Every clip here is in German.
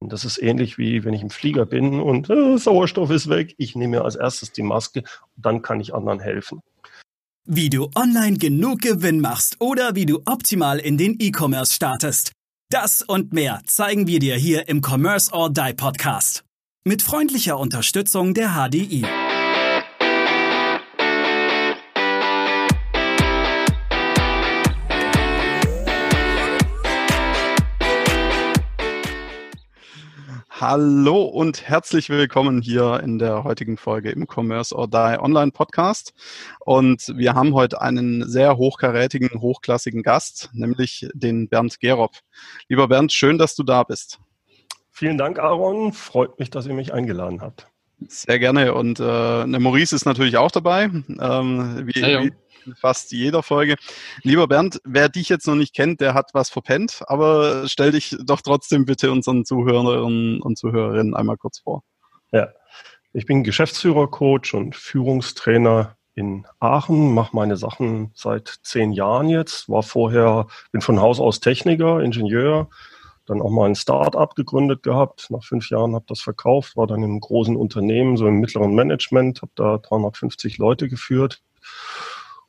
Das ist ähnlich wie wenn ich im Flieger bin und äh, Sauerstoff ist weg. Ich nehme mir als erstes die Maske, dann kann ich anderen helfen. Wie du online genug Gewinn machst oder wie du optimal in den E-Commerce startest. Das und mehr zeigen wir dir hier im Commerce or Die Podcast. Mit freundlicher Unterstützung der HDI. Hallo und herzlich willkommen hier in der heutigen Folge im Commerce or Die Online Podcast. Und wir haben heute einen sehr hochkarätigen, hochklassigen Gast, nämlich den Bernd Gerob. Lieber Bernd, schön, dass du da bist. Vielen Dank, Aaron. Freut mich, dass ihr mich eingeladen habt. Sehr gerne. Und äh, Maurice ist natürlich auch dabei. Ähm, wie, hey, wie, fast jeder Folge. Lieber Bernd, wer dich jetzt noch nicht kennt, der hat was verpennt, aber stell dich doch trotzdem bitte unseren Zuhörerinnen und Zuhörerinnen einmal kurz vor. Ja, ich bin Geschäftsführer, Coach und Führungstrainer in Aachen, mache meine Sachen seit zehn Jahren jetzt, war vorher, bin von Haus aus Techniker, Ingenieur, dann auch mal ein Start-up gegründet gehabt. Nach fünf Jahren habe das verkauft, war dann im großen Unternehmen, so im mittleren Management, habe da 350 Leute geführt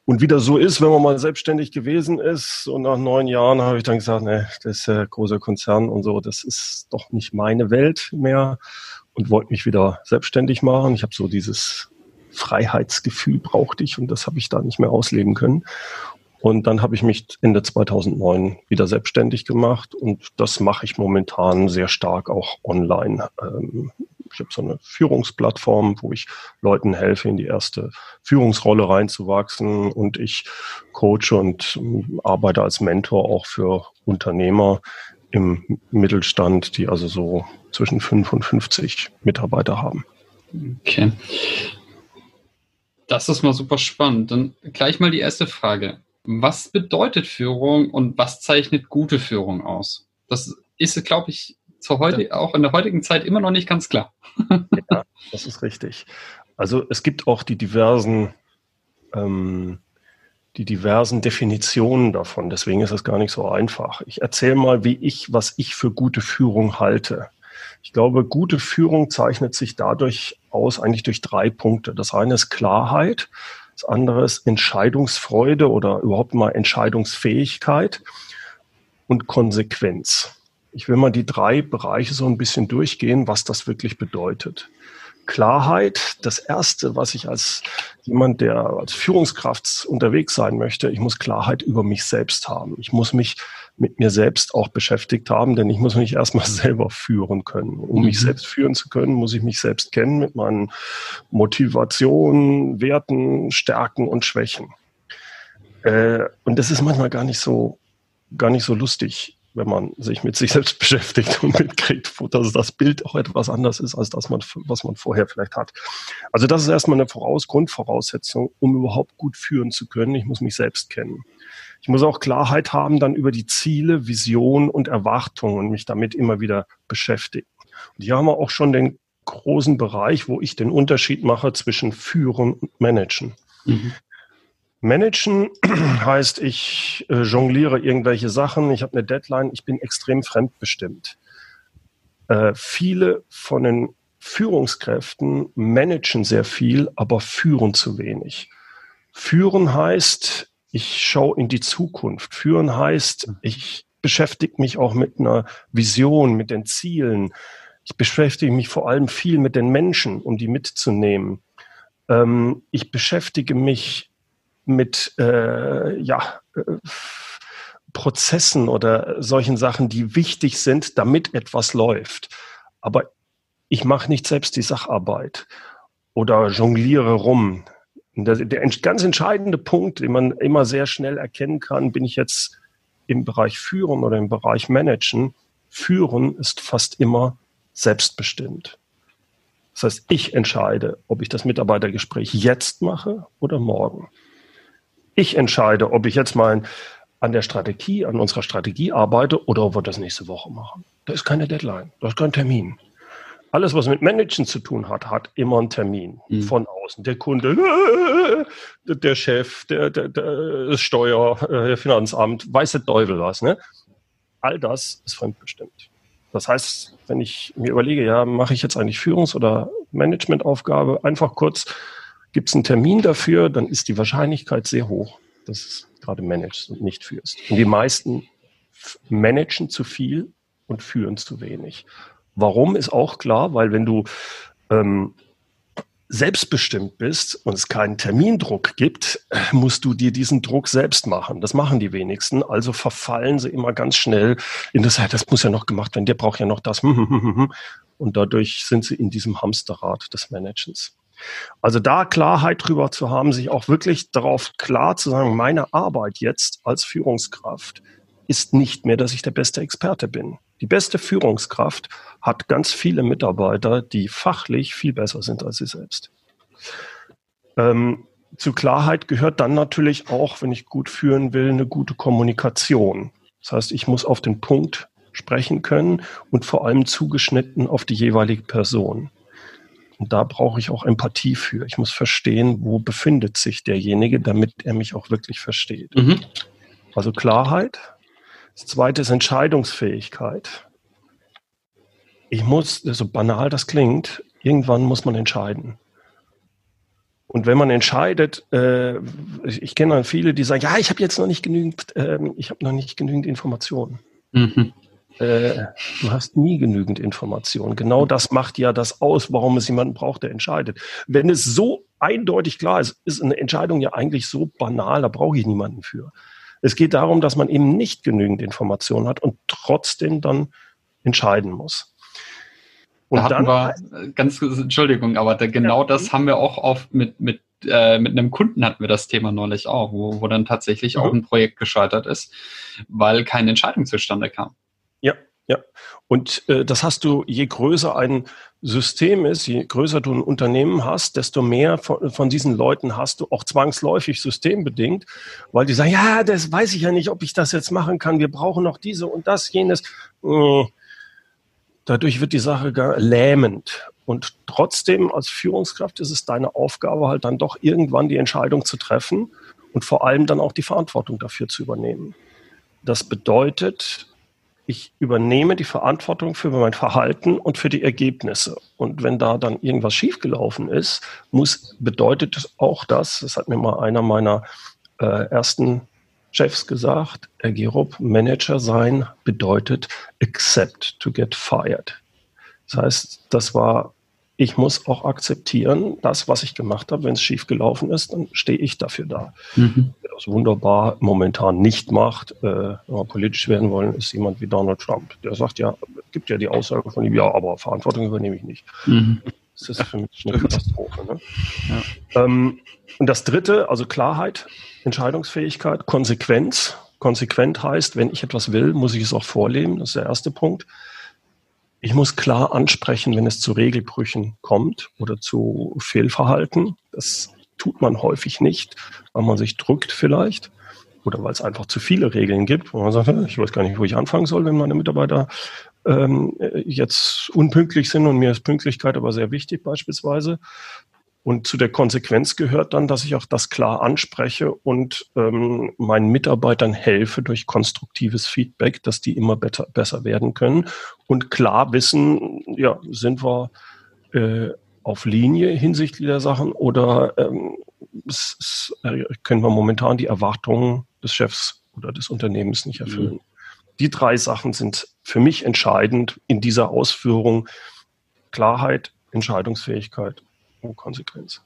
und wie das so ist, wenn man mal selbstständig gewesen ist und nach neun Jahren habe ich dann gesagt, ne, das ist ja großer Konzern und so, das ist doch nicht meine Welt mehr und wollte mich wieder selbstständig machen. Ich habe so dieses Freiheitsgefühl brauchte ich und das habe ich da nicht mehr ausleben können. Und dann habe ich mich Ende 2009 wieder selbstständig gemacht und das mache ich momentan sehr stark auch online. Ähm, ich habe so eine Führungsplattform, wo ich Leuten helfe, in die erste Führungsrolle reinzuwachsen und ich coache und ähm, arbeite als Mentor auch für Unternehmer im Mittelstand, die also so zwischen 5 und 50 Mitarbeiter haben. Okay. Das ist mal super spannend. Dann gleich mal die erste Frage. Was bedeutet Führung und was zeichnet gute Führung aus? Das ist, glaube ich, zur heute, auch in der heutigen Zeit immer noch nicht ganz klar. ja, das ist richtig. Also es gibt auch die diversen, ähm, die diversen Definitionen davon. Deswegen ist es gar nicht so einfach. Ich erzähle mal, wie ich, was ich für gute Führung halte. Ich glaube, gute Führung zeichnet sich dadurch aus, eigentlich durch drei Punkte. Das eine ist Klarheit, das andere ist Entscheidungsfreude oder überhaupt mal Entscheidungsfähigkeit und Konsequenz. Ich will mal die drei Bereiche so ein bisschen durchgehen, was das wirklich bedeutet. Klarheit, das erste, was ich als jemand, der als Führungskraft unterwegs sein möchte, ich muss Klarheit über mich selbst haben. Ich muss mich mit mir selbst auch beschäftigt haben, denn ich muss mich erstmal selber führen können. Um mich mhm. selbst führen zu können, muss ich mich selbst kennen mit meinen Motivationen, Werten, Stärken und Schwächen. Äh, und das ist manchmal gar nicht so, gar nicht so lustig wenn man sich mit sich selbst beschäftigt und mitkriegt, dass das Bild auch etwas anders ist, als das man, was man vorher vielleicht hat. Also das ist erstmal eine Voraus Grundvoraussetzung, um überhaupt gut führen zu können. Ich muss mich selbst kennen. Ich muss auch Klarheit haben dann über die Ziele, Vision und Erwartungen und mich damit immer wieder beschäftigen. Und hier haben wir auch schon den großen Bereich, wo ich den Unterschied mache zwischen Führen und Managen. Mhm. Managen heißt, ich äh, jongliere irgendwelche Sachen, ich habe eine Deadline, ich bin extrem fremdbestimmt. Äh, viele von den Führungskräften managen sehr viel, aber führen zu wenig. Führen heißt, ich schaue in die Zukunft. Führen heißt, ich beschäftige mich auch mit einer Vision, mit den Zielen. Ich beschäftige mich vor allem viel mit den Menschen, um die mitzunehmen. Ähm, ich beschäftige mich mit äh, ja, äh, Prozessen oder solchen Sachen, die wichtig sind, damit etwas läuft. Aber ich mache nicht selbst die Sacharbeit oder jongliere rum. Der, der ganz entscheidende Punkt, den man immer sehr schnell erkennen kann, bin ich jetzt im Bereich Führen oder im Bereich Managen. Führen ist fast immer selbstbestimmt. Das heißt, ich entscheide, ob ich das Mitarbeitergespräch jetzt mache oder morgen. Ich entscheide, ob ich jetzt mal an der Strategie, an unserer Strategie arbeite oder ob wir das nächste Woche machen. Da ist keine Deadline, da ist kein Termin. Alles, was mit Managen zu tun hat, hat immer einen Termin mhm. von außen. Der Kunde, der Chef, der, der, der Steuer, äh, der Finanzamt, weiß der Teufel was. Ne? All das ist fremdbestimmt. Das heißt, wenn ich mir überlege, ja, mache ich jetzt eigentlich Führungs- oder Managementaufgabe, einfach kurz, gibt es einen Termin dafür, dann ist die Wahrscheinlichkeit sehr hoch, dass es gerade managst und nicht führst. Und die meisten managen zu viel und führen zu wenig. Warum ist auch klar, weil wenn du ähm, selbstbestimmt bist und es keinen Termindruck gibt, musst du dir diesen Druck selbst machen. Das machen die wenigsten. Also verfallen sie immer ganz schnell in das, das muss ja noch gemacht werden, der braucht ja noch das. Und dadurch sind sie in diesem Hamsterrad des Managens. Also da Klarheit drüber zu haben, sich auch wirklich darauf klar zu sagen, meine Arbeit jetzt als Führungskraft ist nicht mehr, dass ich der beste Experte bin. Die beste Führungskraft hat ganz viele Mitarbeiter, die fachlich viel besser sind als sie selbst. Ähm, zu Klarheit gehört dann natürlich auch, wenn ich gut führen will, eine gute Kommunikation. Das heißt, ich muss auf den Punkt sprechen können und vor allem zugeschnitten auf die jeweilige Person. Und da brauche ich auch Empathie für. Ich muss verstehen, wo befindet sich derjenige, damit er mich auch wirklich versteht. Mhm. Also Klarheit, das zweite ist Entscheidungsfähigkeit. Ich muss, so banal das klingt, irgendwann muss man entscheiden. Und wenn man entscheidet, äh, ich, ich kenne dann viele, die sagen, ja, ich habe jetzt noch nicht genügend, äh, ich habe noch nicht genügend Informationen. Mhm. Äh, du hast nie genügend Informationen. Genau das macht ja das aus, warum es jemanden braucht, der entscheidet. Wenn es so eindeutig klar ist, ist eine Entscheidung ja eigentlich so banal, da brauche ich niemanden für. Es geht darum, dass man eben nicht genügend Informationen hat und trotzdem dann entscheiden muss. Und da dann wir, ganz Entschuldigung, aber da, genau ja. das haben wir auch oft mit, mit, äh, mit einem Kunden hatten wir das Thema neulich auch, wo, wo dann tatsächlich mhm. auch ein Projekt gescheitert ist, weil keine Entscheidung zustande kam. Ja, ja. Und äh, das hast du, je größer ein System ist, je größer du ein Unternehmen hast, desto mehr von, von, diesen Leuten hast du auch zwangsläufig systembedingt, weil die sagen, ja, das weiß ich ja nicht, ob ich das jetzt machen kann. Wir brauchen noch diese und das, jenes. Äh, dadurch wird die Sache gar lähmend. Und trotzdem als Führungskraft ist es deine Aufgabe, halt dann doch irgendwann die Entscheidung zu treffen und vor allem dann auch die Verantwortung dafür zu übernehmen. Das bedeutet, ich übernehme die Verantwortung für mein Verhalten und für die Ergebnisse. Und wenn da dann irgendwas schiefgelaufen ist, muss, bedeutet auch das, das hat mir mal einer meiner äh, ersten Chefs gesagt, Herr Gerob, Manager sein bedeutet accept to get fired. Das heißt, das war ich muss auch akzeptieren, das, was ich gemacht habe, wenn es schief gelaufen ist, dann stehe ich dafür da. Mhm. Wer das wunderbar momentan nicht macht, äh, wenn wir politisch werden wollen, ist jemand wie Donald Trump. Der sagt ja, gibt ja die Aussage von ihm, ja, aber Verantwortung übernehme ich nicht. Mhm. Das ist für mich eine Katastrophe. Ne? Ja. Ähm, und das dritte, also Klarheit, Entscheidungsfähigkeit, Konsequenz. Konsequent heißt, wenn ich etwas will, muss ich es auch vorleben. Das ist der erste Punkt. Ich muss klar ansprechen, wenn es zu Regelbrüchen kommt oder zu Fehlverhalten. Das tut man häufig nicht, weil man sich drückt vielleicht oder weil es einfach zu viele Regeln gibt, wo man sagt, ich weiß gar nicht, wo ich anfangen soll, wenn meine Mitarbeiter ähm, jetzt unpünktlich sind und mir ist Pünktlichkeit aber sehr wichtig beispielsweise. Und zu der Konsequenz gehört dann, dass ich auch das klar anspreche und ähm, meinen Mitarbeitern helfe durch konstruktives Feedback, dass die immer better, besser werden können und klar wissen, ja, sind wir äh, auf Linie hinsichtlich der Sachen oder ähm, es, es, äh, können wir momentan die Erwartungen des Chefs oder des Unternehmens nicht erfüllen. Mhm. Die drei Sachen sind für mich entscheidend in dieser Ausführung. Klarheit, Entscheidungsfähigkeit Konsequenz.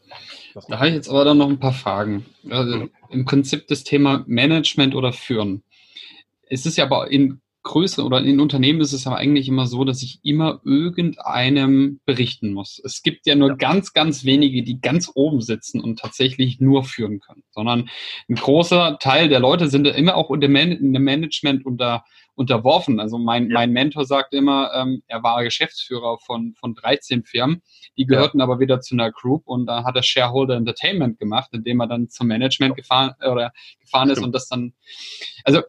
Da habe ich jetzt aber dann noch ein paar Fragen. Also mhm. Im Prinzip das Thema Management oder Führen. Es ist ja aber in Größe oder in Unternehmen ist es aber eigentlich immer so, dass ich immer irgendeinem berichten muss. Es gibt ja nur ja. ganz, ganz wenige, die ganz oben sitzen und tatsächlich nur führen können, sondern ein großer Teil der Leute sind immer auch in dem Management unter, unterworfen. Also mein, ja. mein Mentor sagt immer, ähm, er war Geschäftsführer von, von 13 Firmen, die gehörten ja. aber wieder zu einer Group und da hat er Shareholder Entertainment gemacht, indem er dann zum Management gefahren oder gefahren ist und das dann, also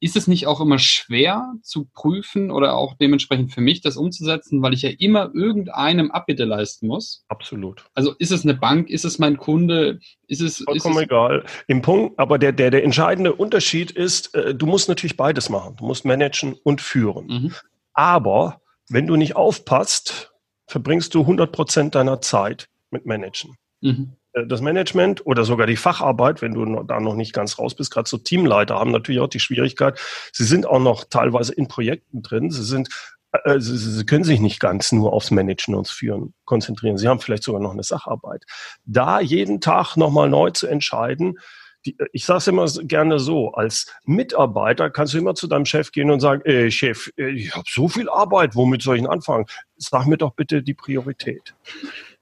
ist es nicht auch immer schwer zu prüfen oder auch dementsprechend für mich das umzusetzen, weil ich ja immer irgendeinem Abbitte leisten muss? Absolut. Also ist es eine Bank, ist es mein Kunde, ist es. Vollkommen ist es egal. Im Punkt, aber der, der, der entscheidende Unterschied ist, äh, du musst natürlich beides machen. Du musst managen und führen. Mhm. Aber wenn du nicht aufpasst, verbringst du 100 Prozent deiner Zeit mit Managen. Mhm. Äh, das Management oder sogar die Facharbeit, wenn du da noch nicht ganz raus bist, gerade so Teamleiter haben natürlich auch die Schwierigkeit, sie sind auch noch teilweise in Projekten drin, sie sind äh, äh Sie, Sie können sich nicht ganz nur aufs Managen und Führen konzentrieren. Sie haben vielleicht sogar noch eine Sacharbeit. Da jeden Tag nochmal neu zu entscheiden, die, ich sage es immer gerne so, als Mitarbeiter kannst du immer zu deinem Chef gehen und sagen, ey Chef, ich habe so viel Arbeit, womit soll ich denn anfangen? Sag mir doch bitte die Priorität.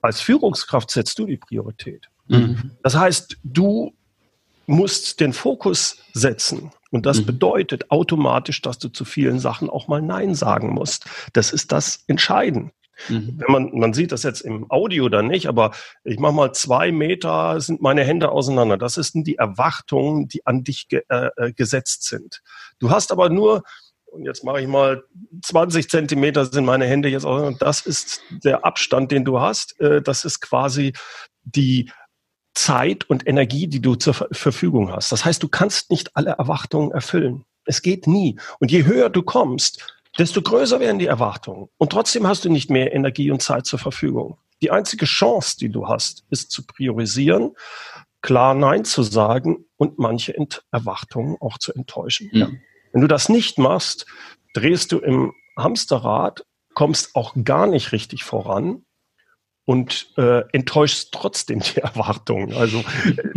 Als Führungskraft setzt du die Priorität. Mhm. Das heißt, du musst den Fokus setzen. Und das mhm. bedeutet automatisch, dass du zu vielen Sachen auch mal Nein sagen musst. Das ist das Entscheiden. Mhm. Wenn man, man sieht das jetzt im Audio dann nicht, aber ich mache mal zwei Meter sind meine Hände auseinander. Das sind die Erwartungen, die an dich ge, äh, äh gesetzt sind. Du hast aber nur, und jetzt mache ich mal 20 Zentimeter sind meine Hände jetzt auseinander. Das ist der Abstand, den du hast. Äh, das ist quasi die Zeit und Energie, die du zur Verfügung hast. Das heißt, du kannst nicht alle Erwartungen erfüllen. Es geht nie. Und je höher du kommst, desto größer werden die Erwartungen. Und trotzdem hast du nicht mehr Energie und Zeit zur Verfügung. Die einzige Chance, die du hast, ist zu priorisieren, klar Nein zu sagen und manche Erwartungen auch zu enttäuschen. Ja. Wenn du das nicht machst, drehst du im Hamsterrad, kommst auch gar nicht richtig voran und äh, enttäuscht trotzdem die Erwartungen. Also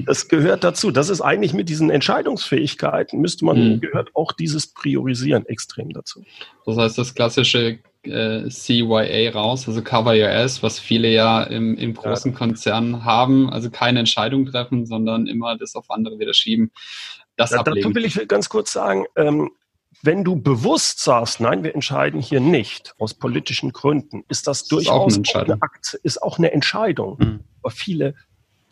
das gehört dazu. Das ist eigentlich mit diesen Entscheidungsfähigkeiten müsste man mhm. gehört auch dieses Priorisieren extrem dazu. Das heißt, das klassische äh, CYA raus, also Cover Your Ass, was viele ja im, im großen ja. Konzern haben, also keine Entscheidung treffen, sondern immer das auf andere wieder schieben. Das da, dazu will ich ganz kurz sagen, ähm, wenn du bewusst sagst, nein, wir entscheiden hier nicht aus politischen Gründen, ist das, das durchaus ist auch eine, Akte, ist auch eine Entscheidung. Mhm. Aber viele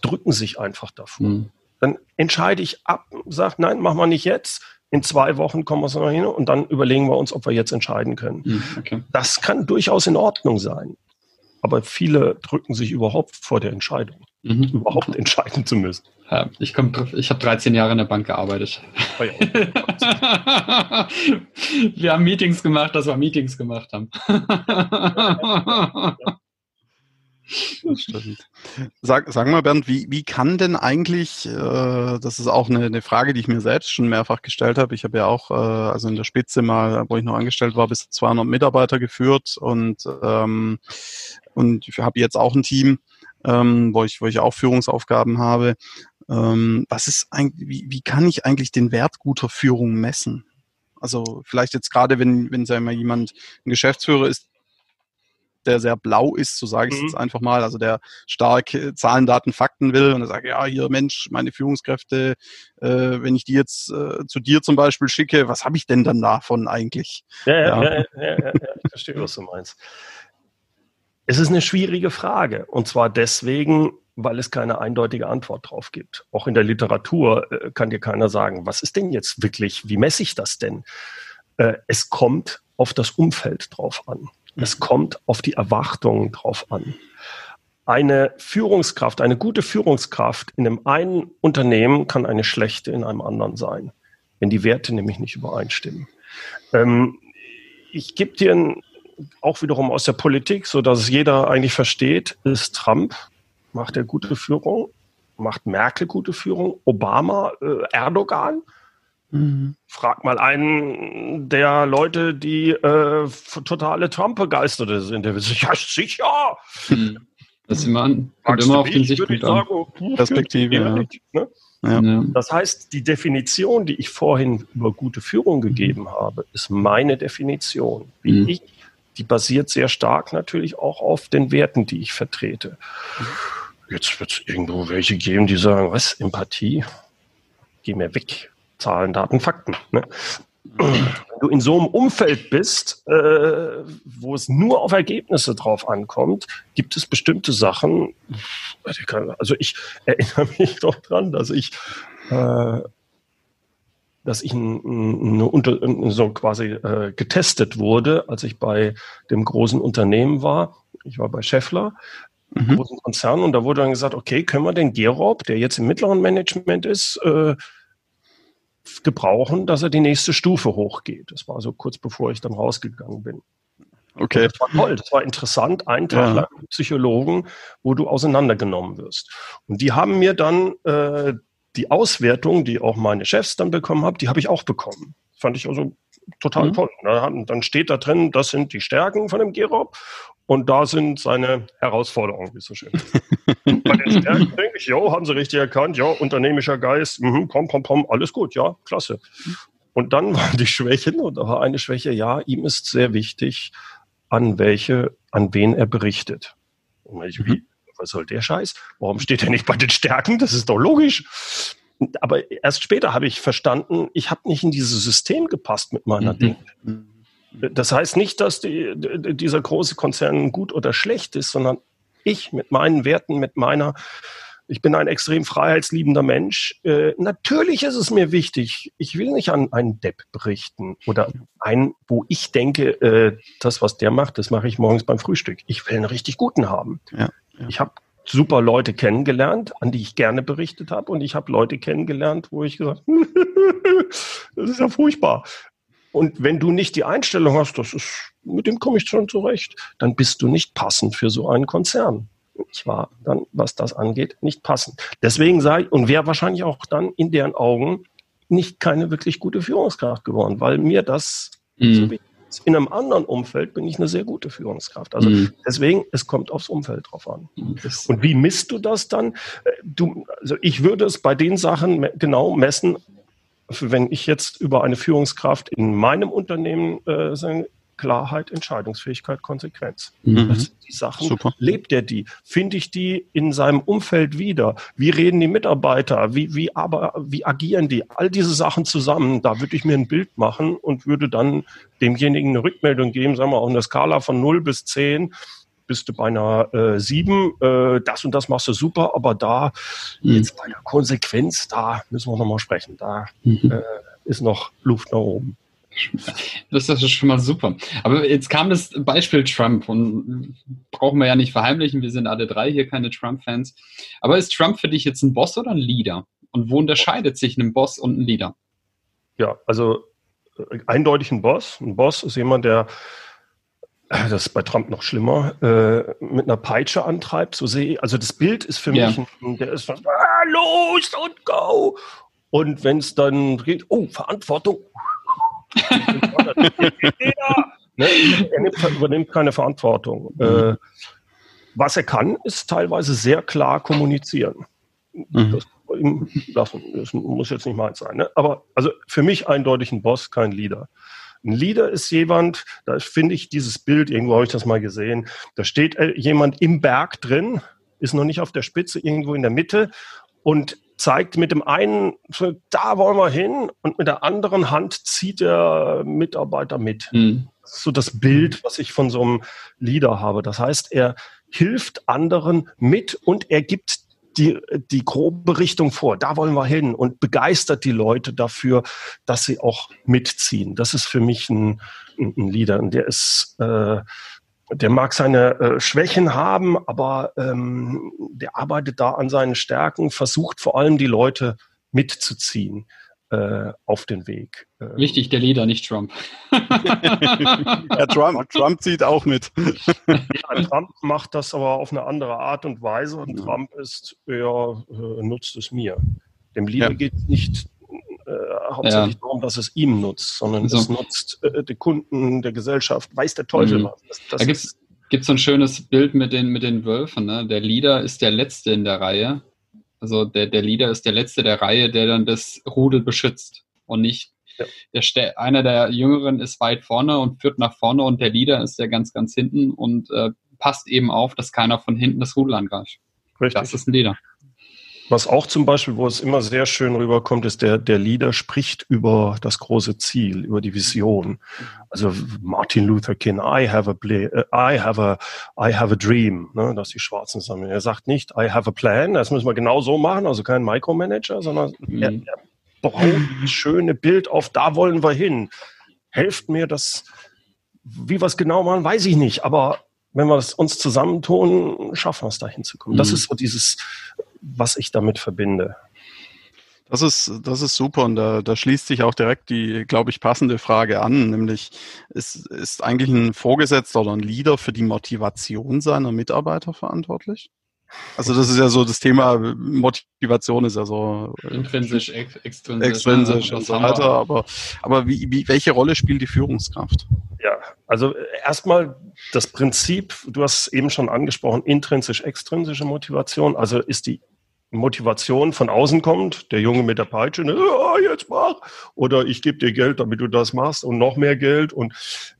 drücken sich einfach davor. Mhm. Dann entscheide ich ab, sage, nein, machen wir nicht jetzt. In zwei Wochen kommen wir es noch hin und dann überlegen wir uns, ob wir jetzt entscheiden können. Mhm, okay. Das kann durchaus in Ordnung sein. Aber viele drücken sich überhaupt vor der Entscheidung, mhm. überhaupt entscheiden zu müssen. Ja, ich ich habe 13 Jahre in der Bank gearbeitet. Oh ja. wir haben Meetings gemacht, dass wir Meetings gemacht haben. Das stimmt. Sag, sag mal, Bernd, wie, wie kann denn eigentlich, äh, das ist auch eine, eine Frage, die ich mir selbst schon mehrfach gestellt habe. Ich habe ja auch, äh, also in der Spitze mal, wo ich noch angestellt war, bis 200 Mitarbeiter geführt und, ähm, und ich habe jetzt auch ein Team, ähm, wo, ich, wo ich auch Führungsaufgaben habe. Ähm, was ist eigentlich, wie, wie kann ich eigentlich den Wert guter Führung messen? Also vielleicht jetzt gerade, wenn, wenn sagen wir, jemand ein Geschäftsführer ist, der sehr blau ist, so sage ich es mhm. jetzt einfach mal, also der stark äh, Zahlen, Daten, Fakten will und er sagt, ja, hier Mensch, meine Führungskräfte, äh, wenn ich die jetzt äh, zu dir zum Beispiel schicke, was habe ich denn dann davon eigentlich? Ja, ja, ja, ja, ja, ja ich verstehe, was du meinst. Es ist eine schwierige Frage und zwar deswegen, weil es keine eindeutige Antwort drauf gibt. Auch in der Literatur äh, kann dir keiner sagen, was ist denn jetzt wirklich, wie messe ich das denn? Äh, es kommt auf das Umfeld drauf an. Es mhm. kommt auf die Erwartungen drauf an. Eine Führungskraft, eine gute Führungskraft in einem einen Unternehmen kann eine schlechte in einem anderen sein, wenn die Werte nämlich nicht übereinstimmen. Ähm, ich gebe dir ein, auch wiederum aus der Politik, so dass es jeder eigentlich versteht, ist Trump macht er gute Führung, macht Merkel gute Führung, Obama, äh, Erdogan. Mhm. Frag mal einen der Leute, die äh, totale Trump-Begeisterte sind. Der wird sich, ja, sicher. Mhm. Das ist immer, an, kommt immer auf den Sichtpunkt an. Perspektive, ja. Ne? Ja. Das heißt, die Definition, die ich vorhin über gute Führung gegeben habe, ist meine Definition. Wie mhm. ich, die basiert sehr stark natürlich auch auf den Werten, die ich vertrete. Jetzt wird es irgendwo welche geben, die sagen, was, Empathie? Geh mir weg. Zahlen, Daten, Fakten. Ne? Wenn du in so einem Umfeld bist, äh, wo es nur auf Ergebnisse drauf ankommt, gibt es bestimmte Sachen. Also ich erinnere mich doch dran, dass ich, äh, dass ich ein, eine unter, so quasi äh, getestet wurde, als ich bei dem großen Unternehmen war. Ich war bei Scheffler mhm. großen Konzern. Und da wurde dann gesagt, okay, können wir den Gerob, der jetzt im mittleren Management ist, äh, gebrauchen, dass er die nächste Stufe hochgeht. Das war so kurz bevor ich dann rausgegangen bin. Okay. Und das war toll, das war interessant, einen Tag ja. lang Psychologen, wo du auseinandergenommen wirst. Und die haben mir dann äh, die Auswertung, die auch meine Chefs dann bekommen haben, die habe ich auch bekommen. Fand ich also total mhm. toll. Dann steht da drin, das sind die Stärken von dem Gerob und da sind seine Herausforderungen, wie es so schön ist. Bei den Stärken denke ich, jo, haben sie richtig erkannt, ja, unternehmischer Geist, mh, pom, pom, pom, alles gut, ja, klasse. Und dann waren die Schwächen, und da war eine Schwäche, ja, ihm ist sehr wichtig, an welche, an wen er berichtet. Und ich, wie, was soll der Scheiß? Warum steht er nicht bei den Stärken? Das ist doch logisch. Aber erst später habe ich verstanden, ich habe nicht in dieses System gepasst mit meiner mhm. Denke. Das heißt nicht, dass die, dieser große Konzern gut oder schlecht ist, sondern ich mit meinen Werten, mit meiner, ich bin ein extrem freiheitsliebender Mensch. Äh, natürlich ist es mir wichtig, ich will nicht an einen Depp berichten oder einen, wo ich denke, äh, das, was der macht, das mache ich morgens beim Frühstück. Ich will einen richtig guten haben. Ja. Ja. Ich habe super Leute kennengelernt, an die ich gerne berichtet habe. Und ich habe Leute kennengelernt, wo ich gesagt das ist ja furchtbar. Und wenn du nicht die Einstellung hast, das ist, mit dem komme ich schon zurecht, dann bist du nicht passend für so einen Konzern. Ich war dann, was das angeht, nicht passend. Deswegen sage ich, und wäre wahrscheinlich auch dann in deren Augen nicht keine wirklich gute Führungskraft geworden, weil mir das mhm. so wichtig in einem anderen Umfeld bin ich eine sehr gute Führungskraft. Also mhm. deswegen, es kommt aufs Umfeld drauf an. Das und wie misst du das dann? Äh, du, also ich würde es bei den Sachen genau messen, wenn ich jetzt über eine Führungskraft in meinem Unternehmen äh, Klarheit, Entscheidungsfähigkeit, Konsequenz. Mhm. Das sind die Sachen. Super. Lebt er die? Finde ich die in seinem Umfeld wieder? Wie reden die Mitarbeiter? Wie, wie, aber, wie agieren die? All diese Sachen zusammen, da würde ich mir ein Bild machen und würde dann demjenigen eine Rückmeldung geben, sagen wir auf einer Skala von 0 bis 10 bist du bei einer äh, 7, äh, das und das machst du super, aber da mhm. jetzt bei der Konsequenz, da müssen wir nochmal sprechen. Da mhm. äh, ist noch Luft nach oben. Das ist schon mal super. Aber jetzt kam das Beispiel Trump und brauchen wir ja nicht verheimlichen, wir sind alle drei hier keine Trump-Fans. Aber ist Trump für dich jetzt ein Boss oder ein Leader? Und wo unterscheidet sich ein Boss und ein Leader? Ja, also äh, eindeutig ein Boss. Ein Boss ist jemand, der, äh, das ist bei Trump noch schlimmer, äh, mit einer Peitsche antreibt. So sehe ich, also das Bild ist für ja. mich, ein, der ist von, ah, los und go. Und wenn es dann geht, oh, Verantwortung, ne? Er nimmt, übernimmt keine Verantwortung. Mhm. Äh, was er kann, ist teilweise sehr klar kommunizieren. Mhm. Das, ihm lassen. das muss jetzt nicht meins sein. Ne? Aber also für mich eindeutig ein Boss, kein Leader. Ein Leader ist jemand, da finde ich dieses Bild, irgendwo habe ich das mal gesehen, da steht äh, jemand im Berg drin, ist noch nicht auf der Spitze, irgendwo in der Mitte und zeigt mit dem einen, da wollen wir hin, und mit der anderen Hand zieht der Mitarbeiter mit. Mhm. Das ist so das Bild, was ich von so einem Leader habe. Das heißt, er hilft anderen mit und er gibt die, die grobe Richtung vor. Da wollen wir hin und begeistert die Leute dafür, dass sie auch mitziehen. Das ist für mich ein, ein Leader. Und der ist, äh, der mag seine äh, Schwächen haben, aber ähm, der arbeitet da an seinen Stärken, versucht vor allem die Leute mitzuziehen äh, auf den Weg. Äh, Wichtig, der Leader, nicht Trump. ja, Trump, Trump zieht auch mit. ja, Trump macht das aber auf eine andere Art und Weise und ja. Trump ist, er äh, nutzt es mir. Dem Leader ja. geht es nicht hauptsächlich ja. darum, dass es ihm nutzt, sondern so. es nutzt äh, die Kunden, der Gesellschaft, weiß der Teufel mhm. was. Das, das da gibt es so ein schönes Bild mit den, mit den Wölfen. Ne? Der Leader ist der Letzte in der Reihe. Also der, der Leader ist der Letzte der Reihe, der dann das Rudel beschützt und nicht ja. der, einer der Jüngeren ist weit vorne und führt nach vorne und der Leader ist der ganz, ganz hinten und äh, passt eben auf, dass keiner von hinten das Rudel angreift. Richtig. Das ist ein Leader. Was auch zum Beispiel, wo es immer sehr schön rüberkommt, ist, der, der Leader spricht über das große Ziel, über die Vision. Also Martin Luther King, I have a, uh, I have a, I have a dream, ne, dass die Schwarzen sagen. Er sagt nicht, I have a plan, das müssen wir genau so machen, also kein Micromanager, sondern mhm. er, er baut ein schönes Bild auf, da wollen wir hin. Helft mir das, wie wir es genau machen, weiß ich nicht, aber wenn wir es uns zusammentun, schaffen wir es da hinzukommen. Mhm. Das ist so dieses was ich damit verbinde. Das ist, das ist super und da, da schließt sich auch direkt die, glaube ich, passende Frage an, nämlich ist, ist eigentlich ein Vorgesetzter oder ein Leader für die Motivation seiner Mitarbeiter verantwortlich? Also das ist ja so das Thema Motivation ist ja so intrinsisch, ex extrinsisch, extrinsisch und so weiter. Aber, aber wie, wie, welche Rolle spielt die Führungskraft? Ja, also erstmal das Prinzip, du hast eben schon angesprochen, intrinsisch, extrinsische Motivation. Also ist die Motivation von außen kommt, der Junge mit der Peitsche, ne, oh, jetzt mach, oder ich gebe dir Geld, damit du das machst und noch mehr Geld und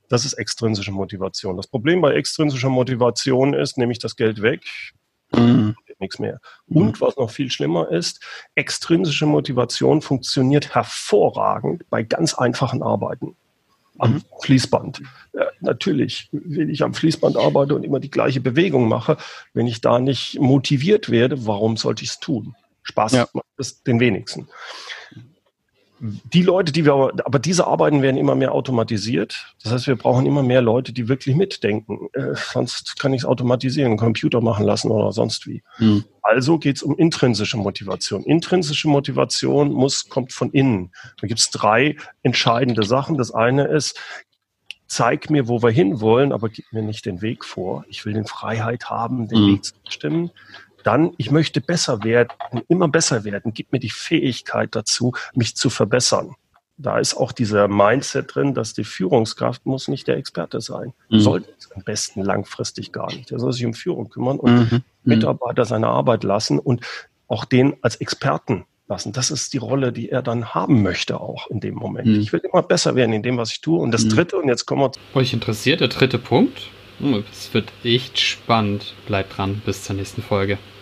das ist extrinsische Motivation. Das Problem bei extrinsischer Motivation ist, nehme ich das Geld weg, mhm. nichts mehr. Und was noch viel schlimmer ist, extrinsische Motivation funktioniert hervorragend bei ganz einfachen Arbeiten am mhm. Fließband. Ja, natürlich, wenn ich am Fließband arbeite und immer die gleiche Bewegung mache, wenn ich da nicht motiviert werde, warum sollte ich es tun? Spaß ja. macht es den wenigsten die Leute, die wir aber, aber diese Arbeiten werden immer mehr automatisiert. Das heißt, wir brauchen immer mehr Leute, die wirklich mitdenken. Äh, sonst kann ich es automatisieren, einen Computer machen lassen oder sonst wie. Mhm. Also geht es um intrinsische Motivation. Intrinsische Motivation muss, kommt von innen. Da gibt es drei entscheidende Sachen. Das eine ist, zeig mir, wo wir hinwollen, aber gib mir nicht den Weg vor. Ich will den Freiheit haben, den mhm. Weg zu bestimmen. Dann, ich möchte besser werden, immer besser werden. Gib mir die Fähigkeit dazu, mich zu verbessern. Da ist auch dieser Mindset drin, dass die Führungskraft muss nicht der Experte sein. Mhm. Sollte es am besten langfristig gar nicht. Er soll sich um Führung kümmern und mhm. mhm. Mitarbeiter seine Arbeit lassen und auch den als Experten lassen. Das ist die Rolle, die er dann haben möchte auch in dem Moment. Mhm. Ich will immer besser werden in dem, was ich tue. Und das mhm. dritte, und jetzt kommen wir. Euch interessiert der dritte Punkt? Hm, es wird echt spannend. Bleibt dran bis zur nächsten Folge.